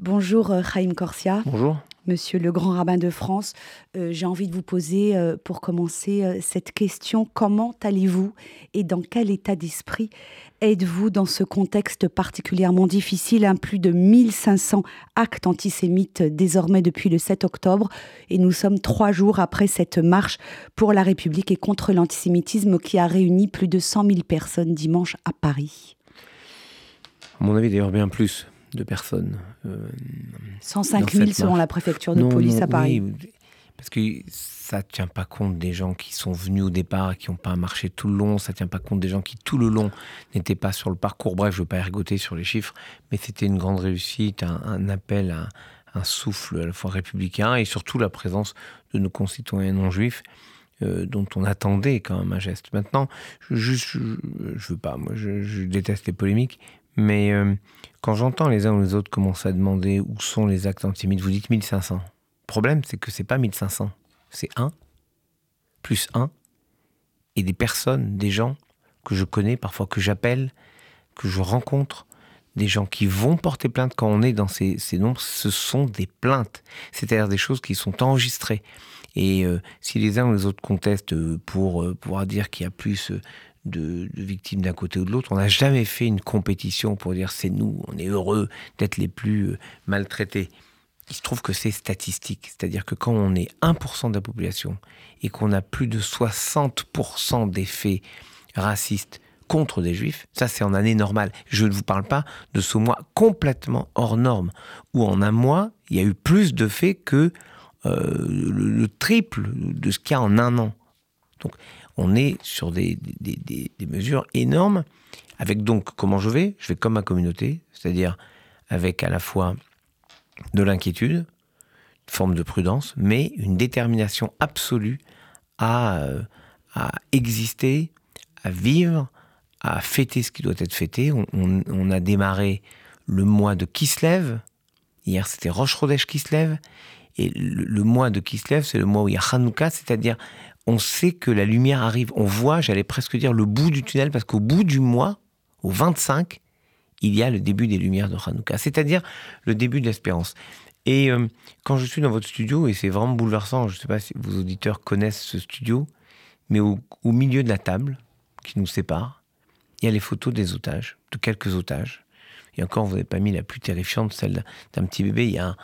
Bonjour Chaim Corsia. Bonjour. Monsieur le grand rabbin de France, euh, j'ai envie de vous poser euh, pour commencer euh, cette question. Comment allez-vous et dans quel état d'esprit êtes-vous dans ce contexte particulièrement difficile? Un Plus de 1500 actes antisémites désormais depuis le 7 octobre et nous sommes trois jours après cette marche pour la République et contre l'antisémitisme qui a réuni plus de 100 000 personnes dimanche à Paris. À mon avis d'ailleurs bien plus de personnes. 105 000 selon la préfecture de police à Paris. parce que ça ne tient pas compte des gens qui sont venus au départ, qui n'ont pas marché tout le long, ça ne tient pas compte des gens qui tout le long n'étaient pas sur le parcours. Bref, je ne veux pas ergoter sur les chiffres, mais c'était une grande réussite, un, appel à un souffle à la fois républicain et surtout la présence de nos concitoyens non juifs. Euh, dont on attendait quand même un geste. Maintenant, je, je, veux pas, moi, je, déteste les polémiques, mais euh, quand j'entends les uns ou les autres commencer à demander où sont les actes antisémites, vous dites 1500. Le problème, c'est que c'est pas 1500. C'est 1, plus 1, et des personnes, des gens que je connais, parfois que j'appelle, que je rencontre, des gens qui vont porter plainte quand on est dans ces, nombres, ce sont des plaintes. C'est-à-dire des choses qui sont enregistrées. Et euh, si les uns ou les autres contestent pour euh, pouvoir dire qu'il y a plus de, victimes d'un côté ou de l'autre. On n'a jamais fait une compétition pour dire c'est nous, on est heureux d'être les plus euh, maltraités. Il se trouve que c'est statistique, c'est-à-dire que quand on est 1% de la population et qu'on a plus de 60% des faits racistes contre des juifs, ça c'est en année normale. Je ne vous parle pas de ce mois complètement hors norme, où en un mois, il y a eu plus de faits que euh, le, triple de ce qu'il y a en un an. Donc on est sur des, mesures énormes, avec donc comment je vais Je vais comme ma communauté, c'est-à-dire avec à la fois de l'inquiétude, une forme de prudence, mais une détermination absolue à, euh, exister, à vivre, à fêter ce qui doit être fêté. On, a démarré le mois de Kislev. Hier, c'était Roche Rodèche Kislev. Et le, mois de Kislev, c'est le mois où il y a Hanouka, c'est-à-dire on sait que la lumière arrive. On voit, j'allais presque dire, le bout du tunnel, parce qu'au bout du mois, au 25, il y a le début des lumières de Hanouka, c'est-à-dire le début de l'espérance. Et euh, quand je suis dans votre studio, et c'est vraiment bouleversant, je ne sais pas si vos auditeurs connaissent ce studio, mais au, milieu de la table qui nous sépare, il y a les photos des otages, de quelques otages. Et encore, vous n'avez pas mis la plus terrifiante, celle d'un petit bébé. Il y a,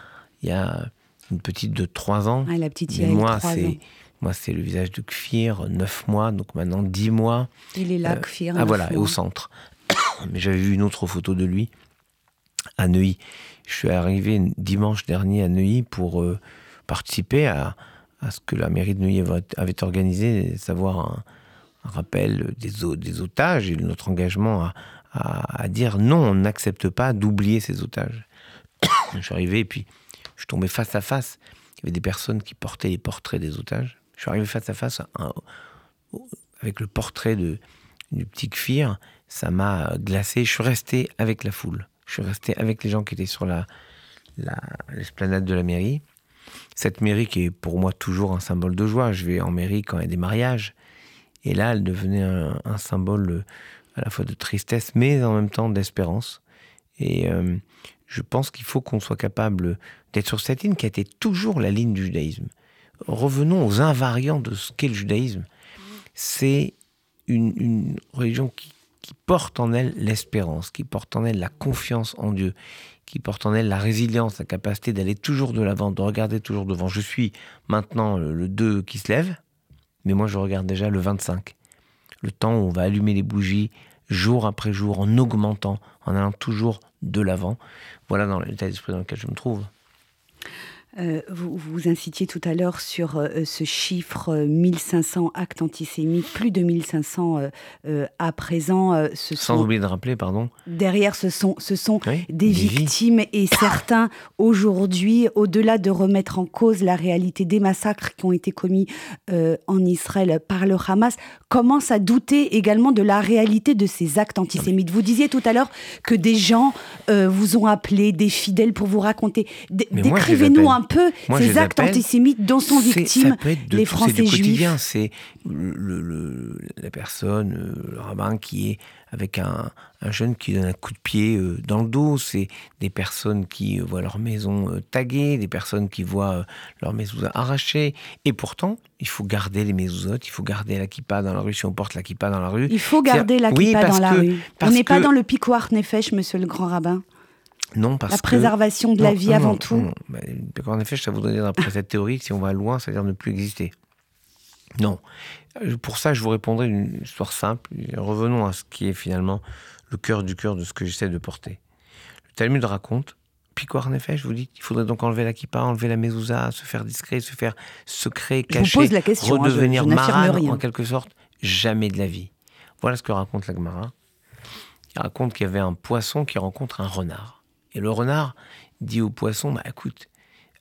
il y a une petite de 3 ans. Ah, la petite, il moi, c'est moi, c'est le visage de Kfir, 9 mois, donc maintenant 10 mois. Il est là, euh, Kfir. Ah voilà, au centre. Mais j'avais vu une autre photo de lui à Neuilly. Je suis arrivé dimanche dernier à Neuilly pour euh, participer à, ce que la mairie de Neuilly avait organisé, savoir un, rappel des, des, otages et notre engagement à, à dire non, on n'accepte pas d'oublier ces otages. je suis arrivé et puis je suis tombé face à face. Il y avait des personnes qui portaient les portraits des otages. Je suis arrivé face à face avec le portrait de, du petit Kfir. Ça m'a glacé. Je suis resté avec la foule. Je suis resté avec les gens qui étaient sur la, l'esplanade de la mairie. Cette mairie qui est pour moi toujours un symbole de joie. Je vais en mairie quand il y a des mariages. Et là, elle devenait un, symbole à la fois de tristesse, mais en même temps d'espérance. Et euh, je pense qu'il faut qu'on soit capable d'être sur cette ligne qui a été toujours la ligne du judaïsme revenons aux invariants de ce qu'est le judaïsme. C'est une, religion qui, porte en elle l'espérance, qui porte en elle la confiance en Dieu, qui porte en elle la résilience, la capacité d'aller toujours de l'avant, de regarder toujours devant. Je suis maintenant le 2 qui se lève, mais moi je regarde déjà le 25. Le temps où on va allumer les bougies jour après jour en augmentant, en allant toujours de l'avant. Voilà dans l'état d'esprit dans lequel je me trouve. Euh, vous, vous incitiez tout à l'heure sur euh, ce chiffre 1500 euh, actes antisémites, plus de 1500 à présent. Ce Sans oublier de rappeler, pardon. Derrière, ce sont, ce sont des, victimes et certains, aujourd'hui, au-delà de remettre en cause la réalité des massacres qui ont été commis en Israël par le Hamas, commencent à douter également de la réalité de ces actes antisémites. Vous disiez tout à l'heure que des gens vous ont appelé, des fidèles, pour vous raconter. Décrivez-nous un peu ces actes antisémites dont sont victimes les Français juifs. C'est le, la personne, euh, le rabbin qui est avec un, jeune qui donne un coup de pied euh, dans le dos, c'est des personnes qui voient leur maison taguée, des personnes qui voient leur maison arrachée. Et pourtant, il faut garder les mezouzotes, il faut garder la kippa dans la rue. Si on porte la kippa dans la rue. Il faut garder la kippa dans la rue. On n'est pas dans le piquoir nefesh, monsieur le grand rabbin. Non, parce la préservation de la vie avant tout. en effet, ça voudrait dire, d'après cette théorie, que si on va loin, c'est-à-dire ne plus exister. Non. Euh, pour ça, je vous répondrai une histoire simple. Revenons à ce qui est finalement le cœur du cœur de ce que j'essaie de porter. Le Talmud raconte, quoi en effet, je vous dis, il faudrait donc enlever la kippa, enlever la mezouza, se faire discret, se faire secret, je pose la question, hein, redevenir hein, en quelque sorte. Jamais de la vie. Voilà ce que raconte la Gemara. Il raconte qu'il y avait un poisson qui rencontre un renard. Et le renard dit au poisson, bah écoute,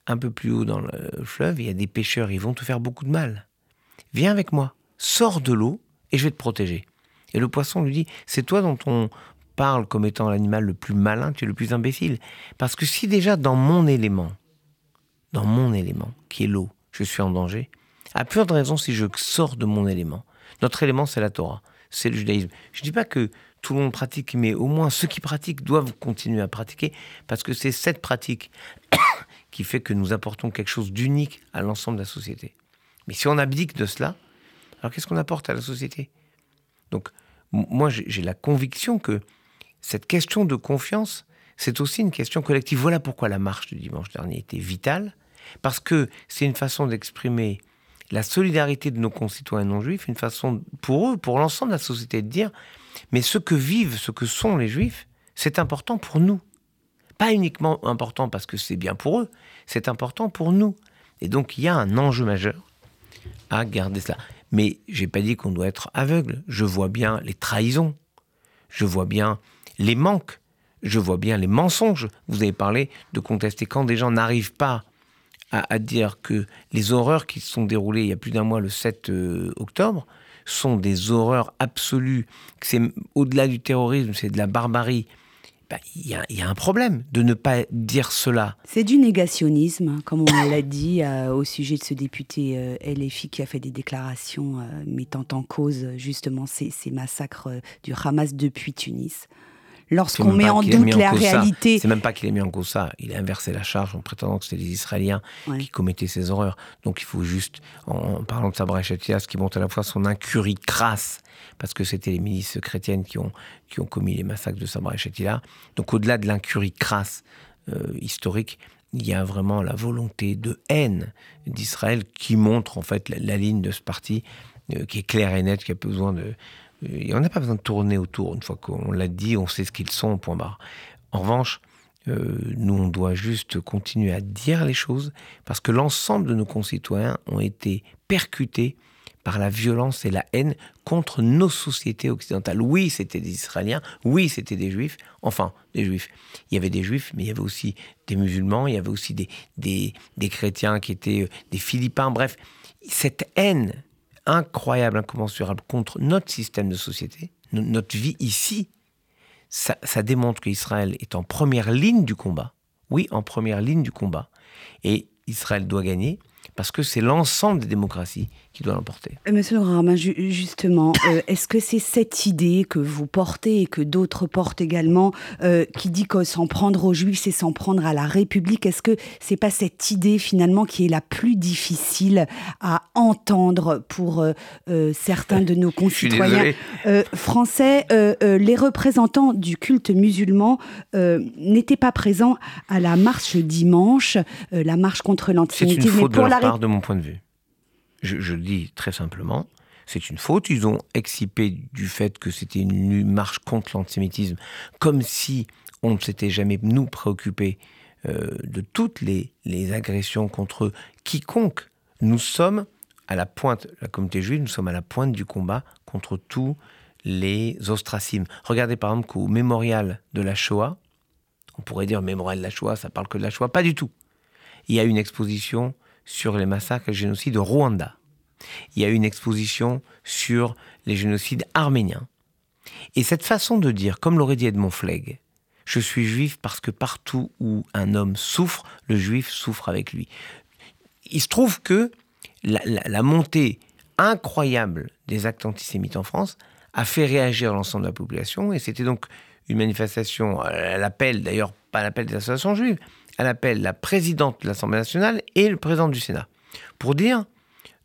un peu plus haut dans le fleuve, il y a des pêcheurs, ils vont te faire beaucoup de mal. Viens avec moi, sors de l'eau et je vais te protéger. Et le poisson lui dit, c'est toi dont on parle comme étant l'animal le plus malin, tu es le plus imbécile. Parce que si déjà dans mon élément, dans mon élément, qui est l'eau, je suis en danger, à plus de raison si je sors de mon élément. Notre élément, c'est la Torah, c'est le judaïsme. Je ne dis pas que tout le monde pratique, mais au moins ceux qui pratiquent doivent continuer à pratiquer, parce que c'est cette pratique qui fait que nous apportons quelque chose d'unique à l'ensemble de la société. Mais si on abdique de cela, alors qu'est-ce qu'on apporte à la société? Donc, moi, j'ai la conviction que cette question de confiance, c'est aussi une question collective. Voilà pourquoi la marche du dimanche dernier était vitale, parce que c'est une façon d'exprimer la solidarité de nos concitoyens non juifs, une façon pour eux, pour l'ensemble de la société, de dire mais ce que vivent, ce que sont les juifs, c'est important pour nous. Pas uniquement important parce que c'est bien pour eux, c'est important pour nous. Et donc il y a un enjeu majeur à garder cela. Mais j'ai pas dit qu'on doit être aveugle. Je vois bien les trahisons, je vois bien les manques, je vois bien les mensonges. Vous avez parlé de contester quand des gens n'arrivent pas à, dire que les horreurs qui se sont déroulées il y a plus d'un mois, le 7 euh, octobre, sont des horreurs absolues, que c'est au-delà du terrorisme, c'est de la barbarie. Ben, il y, a un problème de ne pas dire cela. C'est du négationnisme, hein, comme on l'a dit euh, au sujet de ce député euh, LFI qui a fait des déclarations mettant en cause justement ces massacres du Hamas depuis Tunis lorsqu'on met en doute la réalité. C'est même pas qu'il ait mis en cause ça. Il a inversé la charge en prétendant que c'était les Israéliens qui commettaient ces horreurs. Donc il faut juste, en, parlant de Sabra Chatia, ce qui montre à la fois son incurie crasse, parce que c'était les milices chrétiennes qui ont, qui ont commis les massacres de Sabra Shatila. Donc au-delà de l'incurie crasse euh, historique, il y a vraiment la volonté de haine d'Israël qui montre en fait la, ligne de ce parti euh, qui est claire et nette, qui a besoin de, on n'a pas besoin de tourner autour. Une fois qu'on l'a dit, on sait ce qu'ils sont, point barre. En revanche, euh, nous, on doit juste continuer à dire les choses parce que l'ensemble de nos concitoyens ont été percutés par la violence et la haine contre nos sociétés occidentales. Oui, c'était des Israéliens, oui, c'était des Juifs, enfin, des Juifs. Il y avait des Juifs, mais il y avait aussi des musulmans, il y avait aussi des, des, des chrétiens qui étaient euh, des Philippins, bref. Cette haine incroyable, incommensurable contre notre système de société, notre vie ici, ça, démontre qu'Israël est en première ligne du combat. Oui, en première ligne du combat. Et Israël doit gagner parce que c'est l'ensemble des démocraties qui doit l'emporter. Euh, monsieur le justement, euh, est-ce que c'est cette idée que vous portez et que d'autres portent également, euh, qui dit que s'en prendre aux Juifs, c'est s'en prendre à la République? Est-ce que c'est pas cette idée finalement qui est la plus difficile à entendre pour certains de nos concitoyens français? Les représentants du culte musulman n'étaient pas présents à la marche dimanche, la marche contre l'antisémitisme. C'est une faute de leur part, de mon point de vue je, le dis très simplement, c'est une faute. Ils ont excipé du fait que c'était une marche contre l'antisémitisme, comme si on ne s'était jamais, nous, préoccupé euh, de toutes les, agressions contre quiconque. Nous sommes à la pointe, la communauté juive, nous sommes à la pointe du combat contre tous les ostracismes. Regardez par exemple qu'au mémorial de la Shoah, on pourrait dire mémorial de la Shoah, ça parle que de la Shoah, pas du tout. Il y a une exposition sur les massacres et le génocide de Rwanda. Il y a une exposition sur les génocides arméniens. Et cette façon de dire, comme l'aurait dit Edmond Flegg, je suis juif parce que partout où un homme souffre, le juif souffre avec lui. Il se trouve que la, montée incroyable des actes antisémites en France a fait réagir l'ensemble de la population. Et c'était donc une manifestation à l'appel, d'ailleurs pas l'appel des associations juives, à l'appel la présidente de l'Assemblée nationale et le président du Sénat, pour dire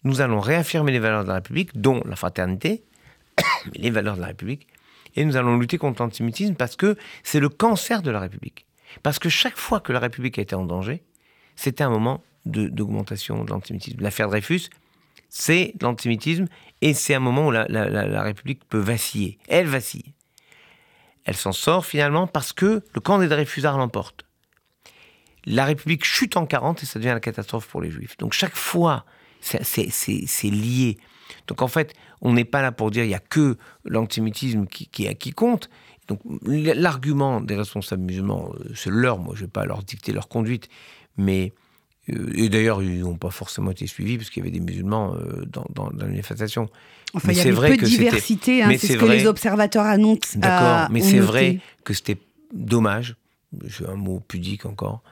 nous allons réaffirmer les valeurs de la République, dont la fraternité, les valeurs de la République, et nous allons lutter contre l'antisémitisme parce que c'est le cancer de la République. Parce que chaque fois que la République a été en danger, c'était un moment d'augmentation de, l'antisémitisme. L'affaire Dreyfus, c'est l'antisémitisme et c'est un moment où la, République peut vaciller. Elle vacille. Elle s'en sort finalement parce que le camp des Dreyfusards l'emporte. La République chute en 40 et ça devient la catastrophe pour les Juifs. Donc chaque fois, c'est lié. Donc en fait, on n'est pas là pour dire il n'y a que l'antisémitisme qui, qui compte. Donc l'argument des responsables musulmans, euh, c'est leur, moi je ne vais pas leur dicter leur conduite, mais euh, et d'ailleurs, ils n'ont pas forcément été suivis parce qu'il y avait des musulmans euh, dans, dans, la manifestation. Enfin, il y avait vrai peu de diversité, hein, c'est ce que les observateurs annoncent. D'accord, mais c'est vrai que c'était dommage, c'est un mot pudique encore,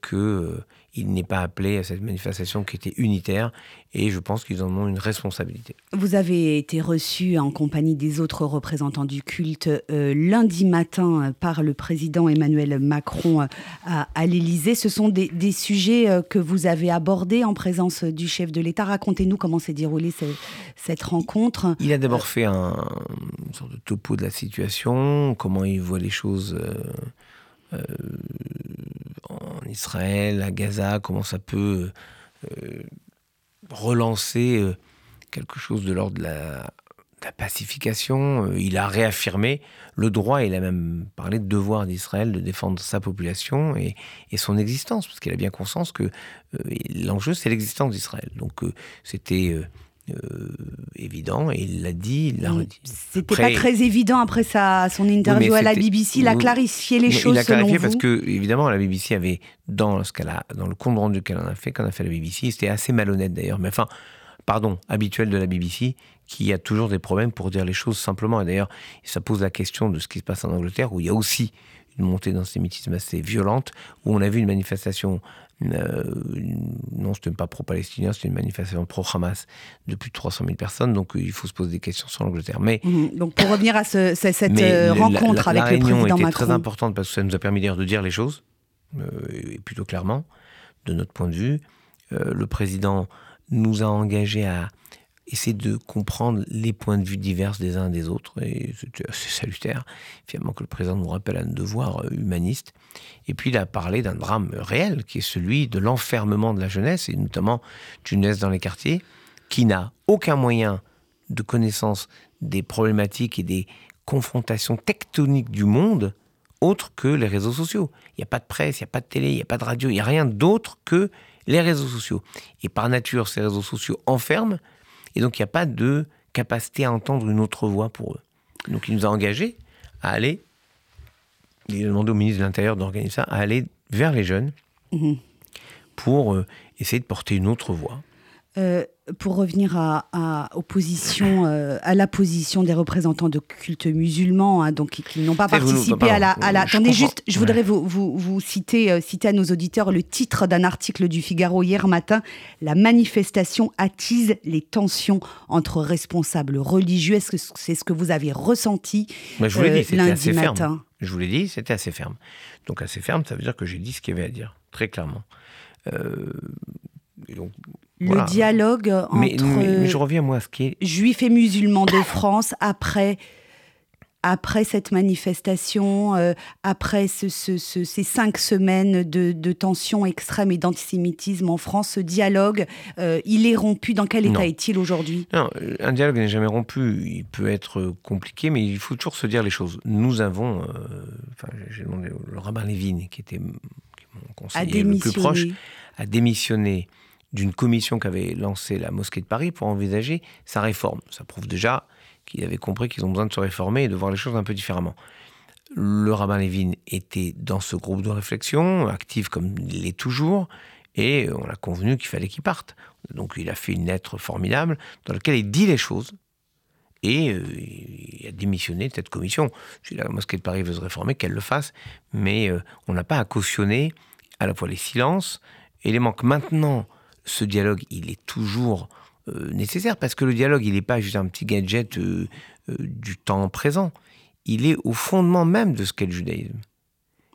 que il n'est pas appelé à cette manifestation qui était unitaire et je pense qu'ils en ont une responsabilité. Vous avez été reçu en compagnie des autres représentants du culte euh, lundi matin par le président Emmanuel Macron euh, à, à l'Élysée. Ce sont des, sujets euh, que vous avez abordés en présence du chef de l'État. Racontez-nous comment s'est déroulée cette rencontre. Il a d'abord fait un, une sorte de topo de la situation, comment il voit les choses. Euh, en Israël, à Gaza, comment ça peut euh, relancer euh, quelque chose de l'ordre de la, pacification. Il a réaffirmé le droit, il a même parlé de devoir d'Israël de défendre sa population et, et son existence, parce qu'il a bien conscience que l'enjeu, c'est l'existence d'Israël. Donc c'était euh, évident et il l'a dit, il l'a redit. C'était pas très évident après sa, son interview à la BBC. Il a clarifié les choses. Il a clarifié parce que, évidemment, la BBC avait, dans, ce qu'elle a, dans le compte rendu qu'elle en a fait, qu'on a fait la BBC, c'était assez malhonnête d'ailleurs, mais enfin, pardon, habituel de la BBC, qui a toujours des problèmes pour dire les choses simplement. Et d'ailleurs, ça pose la question de ce qui se passe en Angleterre, où il y a aussi une montée d'antisémitisme assez violente, où on a vu une manifestation euh, non, ce n'était pas pro-palestinien, c'était une manifestation pro-Hamas de plus de 300 000 personnes, donc euh, il faut se poser des questions sur l'Angleterre. Mais mhm. donc pour revenir à cette euh, rencontre avec le président était Macron, très importante parce que ça nous a permis de dire les choses et plutôt clairement de notre point de vue. le président nous a engagés à essayer de comprendre les points de vue divers des uns et des autres, et assez salutaire, finalement, que le président nous rappelle un devoir euh, humaniste. Et puis il a parlé d'un drame réel, qui est celui de l'enfermement de la jeunesse, et notamment d'une jeunesse dans les quartiers, qui n'a aucun moyen de connaissance des problématiques et des confrontations tectoniques du monde autre que les réseaux sociaux. Il n'y a pas de presse, il n'y a pas de télé, il n'y a pas de radio, il n'y a rien d'autre que les réseaux sociaux. Et par nature, ces réseaux sociaux enferment et donc, il n'y a pas de capacité à entendre une autre voix pour eux. Donc, il nous a engagés à aller, il a demandé au ministre de l'Intérieur d'organiser ça, à aller vers les jeunes mhm. pour euh, essayer de porter une autre voix. Euh, pour revenir à, opposition, euh, à la position des représentants de culte musulmans, hein, donc qui, n'ont pas participé à la. attendez, juste, je voudrais vous, vous, citer, euh, citer à nos auditeurs le titre d'un article du Figaro hier matin La manifestation attise les tensions entre responsables religieux. Est-ce que c'est ce que vous avez ressenti Je vous dit, c'était assez ferme. Je vous l'ai dit, c'était assez ferme. Donc, assez ferme, ça veut dire que j'ai dit ce qu'il y avait à dire, très clairement. Donc, le dialogue entre je reviens moi ce qui est... juifs et musulmans de France après après cette manifestation, euh, après ce, ces cinq semaines de, de tensions extrêmes et d'antisémitisme en France, ce dialogue, euh, il est rompu. Dans quel état est-il aujourd'hui? Non, un dialogue n'est jamais rompu. Il peut être compliqué, mais il faut toujours se dire les choses. Nous avons, euh, enfin, j'ai demandé le rabbin Lévin, qui était mon conseiller le plus proche, a démissionné d'une commission qu'avait lancée la mosquée de Paris pour envisager sa réforme. Ça prouve déjà qu'ils avaient compris qu'ils ont besoin de se réformer et de voir les choses un peu différemment. Le rabbin Lévin était dans ce groupe de réflexion, actif comme il l'est toujours, et on a convenu qu'il fallait qu'il parte. Donc il a fait une lettre formidable dans laquelle il dit les choses, et euh, il a démissionné de cette commission. Si la mosquée de Paris veut se réformer, qu'elle le fasse, mais euh, on n'a pas à cautionner à la fois les silences et les manques. Maintenant, ce dialogue, il est toujours nécessaire, parce que le dialogue, il n'est pas juste un petit gadget du temps présent. Il est au fondement même de ce qu'est le judaïsme.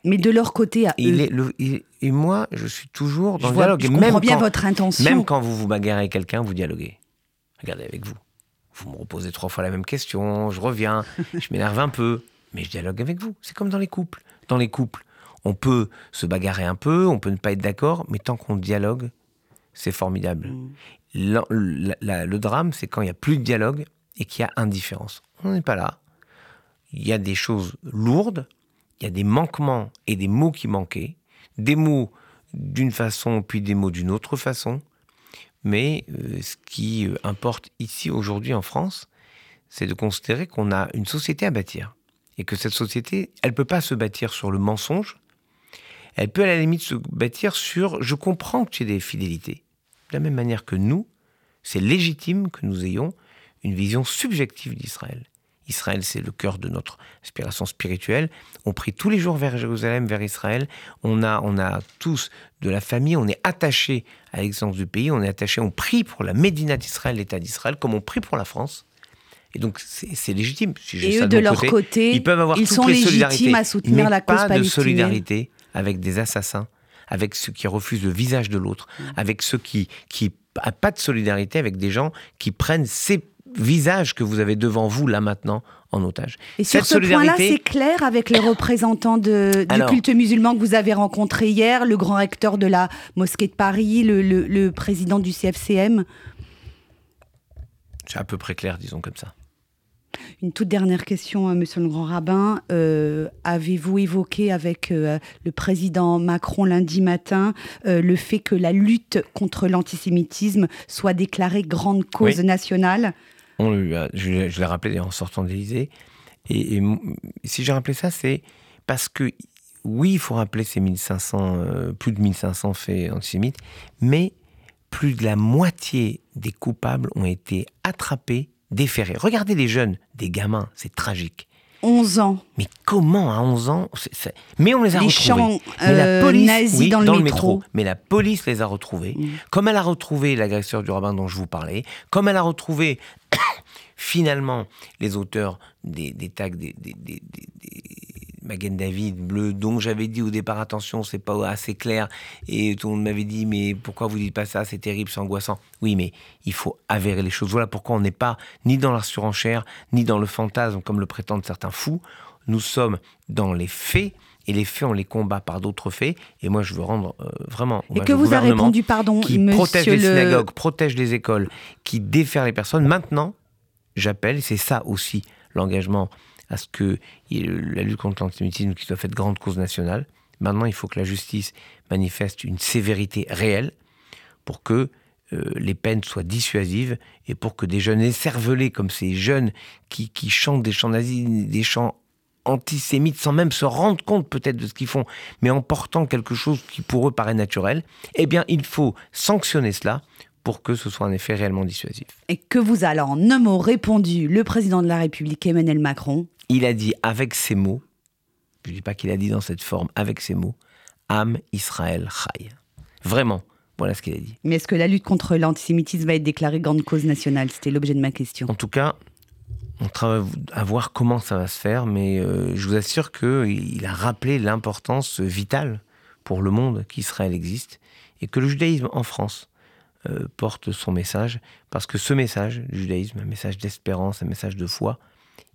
Mais de leur côté, à il eux. Est et moi, je suis toujours dans je le dialogue. Je comprends bien votre intention. Même quand vous vous bagarrez avec quelqu'un, vous dialoguez. Regardez avec vous. Vous me reposez trois fois la même question, je reviens, je m'énerve un peu, mais je dialogue avec vous. C'est comme dans les couples. Dans les couples, on peut se bagarrer un peu, on peut ne pas être d'accord, mais tant qu'on dialogue, c'est formidable. Mm. le drame, c'est quand il n'y a plus de dialogue et qu'il y a indifférence. On n'est pas là. Il y a des choses lourdes, il y a des manquements et des mots qui manquaient, des mots d'une façon puis des mots d'une autre façon. Mais euh, ce qui euh, importe ici aujourd'hui en France, c'est de considérer qu'on a une société à bâtir et que cette société, elle peut pas se bâtir sur le mensonge. Elle peut à la limite se bâtir sur je comprends que tu aies des fidélités. De la même manière que nous, c'est légitime que nous ayons une vision subjective d'Israël. Israël, c'est le cœur de notre aspiration spirituelle. On prie tous les jours vers Jérusalem, vers Israël. On a, on a tous de la famille, on est attaché à l'existence du pays, on est attaché, on prie pour la Médina d'Israël, l'État d'Israël, comme on prie pour la France. Et donc, c'est légitime. Si Et eux, de leur côté, ils peuvent avoir ils sont légitimes à soutenir la cause pas de solidarité avec des assassins, avec ceux qui refusent le visage de l'autre, avec ceux qui qui pas de solidarité avec des gens qui prennent ces visage que vous avez devant vous là maintenant en otage. Et sur ce point-là, c'est clair avec les représentants de, du culte musulman que vous avez rencontré hier, le grand recteur de la mosquée de Paris, le, le président du CFCM C'est à peu près clair, disons comme ça. Une toute dernière question, euh, Monsieur le Grand Rabbin. Euh, avez-vous évoqué avec euh, le président Macron lundi matin le fait que la lutte contre l'antisémitisme soit déclarée grande cause nationale? On, Je, je l'ai rappelé en sortant d'Élysée. Et, et, si j'ai rappelé ça, c'est parce que, oui, il faut rappeler ces 1500, plus de 1500 faits antisémites, mais plus de la moitié des coupables ont été attrapés déférés. Regardez les jeunes, des gamins, c'est tragique. 11 ans. Mais comment à 11 ans Mais on les a les retrouvés. Mais la euh, police, nazis dans, le, métro. Mais la police les a retrouvés. Mm. Comme elle a retrouvé l'agresseur du rabbin dont je vous parlais, comme elle a retrouvé finalement les auteurs des, tags des, Magen David bleu, dont j'avais dit au départ attention, c'est pas assez clair, et tout le monde m'avait dit mais pourquoi vous dites pas ça, c'est terrible, c'est angoissant. Oui, mais il faut avérer les choses. Voilà pourquoi on n'est pas ni dans la surenchère, ni dans le fantasme comme le prétendent certains fous. Nous sommes dans les faits. Et les faits, on les combat par d'autres faits. Et moi, je veux rendre euh, vraiment. Et que vous a répondu, pardon, qui protège les synagogues, protège les écoles, qui défère les personnes. Maintenant, j'appelle, c'est ça aussi l'engagement à ce que la lutte contre l'antisémitisme qui soit faite grande cause nationale. Maintenant, il faut que la justice manifeste une sévérité réelle pour que euh, les peines soient dissuasives et pour que des jeunes écervelés comme ces jeunes qui, qui chantent des chants nazis, des chants antisémites sans même se rendre compte peut-être de ce qu'ils font, mais en portant quelque chose qui pour eux paraît naturel, eh bien il faut sanctionner cela pour que ce soit un effet réellement dissuasif. Et que vous a en un mot répondu le président de la République Emmanuel Macron il a dit avec ces mots, je ne dis pas qu'il a dit dans cette forme, avec ces mots, Am Israël Chai. Vraiment, voilà ce qu'il a dit. Mais est-ce que la lutte contre l'antisémitisme va être déclarée grande cause nationale? C'était l'objet de ma question. En tout cas, on travaille à voir comment ça va se faire, mais euh, je vous assure qu'il a rappelé l'importance vitale pour le monde qu'Israël existe et que le judaïsme en France euh, porte son message, parce que ce message, le judaïsme, un message d'espérance, un message de foi,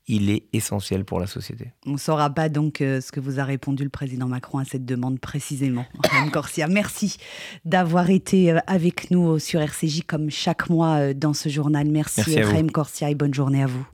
il est essentiel pour la société. On ne saura pas donc euh, ce que vous a répondu le président Macron à cette demande précisément. Corsia, merci d'avoir été euh, avec nous sur RCJ comme chaque mois dans ce journal. Merci, merci Corsia et bonne journée à vous.